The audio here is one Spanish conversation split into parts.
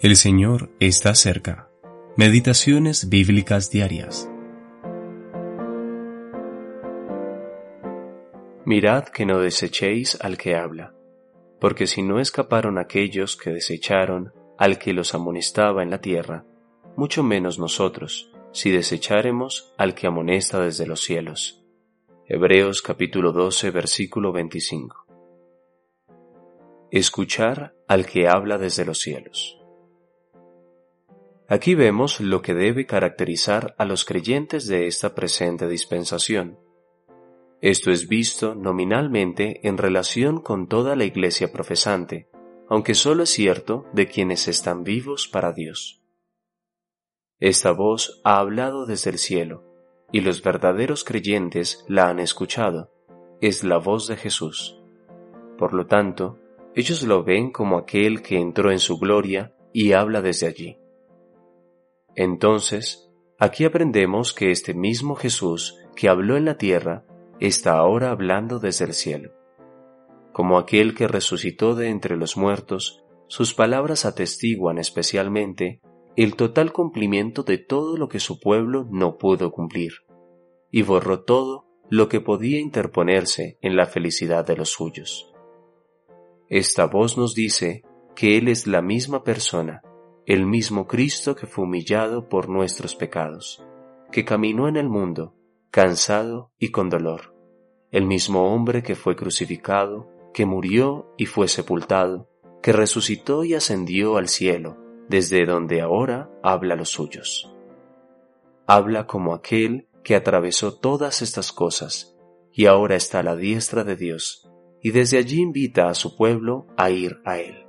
El Señor está cerca. Meditaciones bíblicas diarias. Mirad que no desechéis al que habla, porque si no escaparon aquellos que desecharon al que los amonestaba en la tierra, mucho menos nosotros, si desecháremos al que amonesta desde los cielos. Hebreos capítulo 12 versículo 25. Escuchar al que habla desde los cielos. Aquí vemos lo que debe caracterizar a los creyentes de esta presente dispensación. Esto es visto nominalmente en relación con toda la iglesia profesante, aunque solo es cierto de quienes están vivos para Dios. Esta voz ha hablado desde el cielo, y los verdaderos creyentes la han escuchado. Es la voz de Jesús. Por lo tanto, ellos lo ven como aquel que entró en su gloria y habla desde allí. Entonces, aquí aprendemos que este mismo Jesús que habló en la tierra está ahora hablando desde el cielo. Como aquel que resucitó de entre los muertos, sus palabras atestiguan especialmente el total cumplimiento de todo lo que su pueblo no pudo cumplir, y borró todo lo que podía interponerse en la felicidad de los suyos. Esta voz nos dice que Él es la misma persona el mismo Cristo que fue humillado por nuestros pecados, que caminó en el mundo, cansado y con dolor, el mismo hombre que fue crucificado, que murió y fue sepultado, que resucitó y ascendió al cielo, desde donde ahora habla los suyos. Habla como aquel que atravesó todas estas cosas, y ahora está a la diestra de Dios, y desde allí invita a su pueblo a ir a él.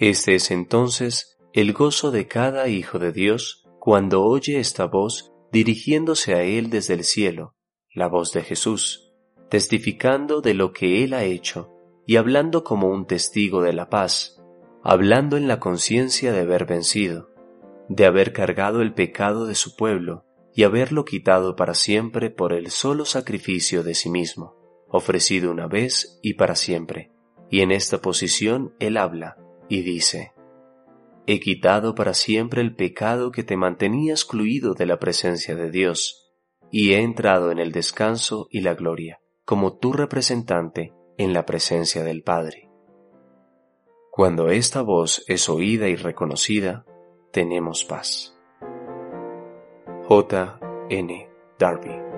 Este es entonces el gozo de cada hijo de Dios cuando oye esta voz dirigiéndose a él desde el cielo, la voz de Jesús, testificando de lo que él ha hecho y hablando como un testigo de la paz, hablando en la conciencia de haber vencido, de haber cargado el pecado de su pueblo y haberlo quitado para siempre por el solo sacrificio de sí mismo, ofrecido una vez y para siempre. Y en esta posición él habla, y dice, He quitado para siempre el pecado que te mantenía excluido de la presencia de Dios, y he entrado en el descanso y la gloria, como tu representante en la presencia del Padre. Cuando esta voz es oída y reconocida, tenemos paz. J. N. Darby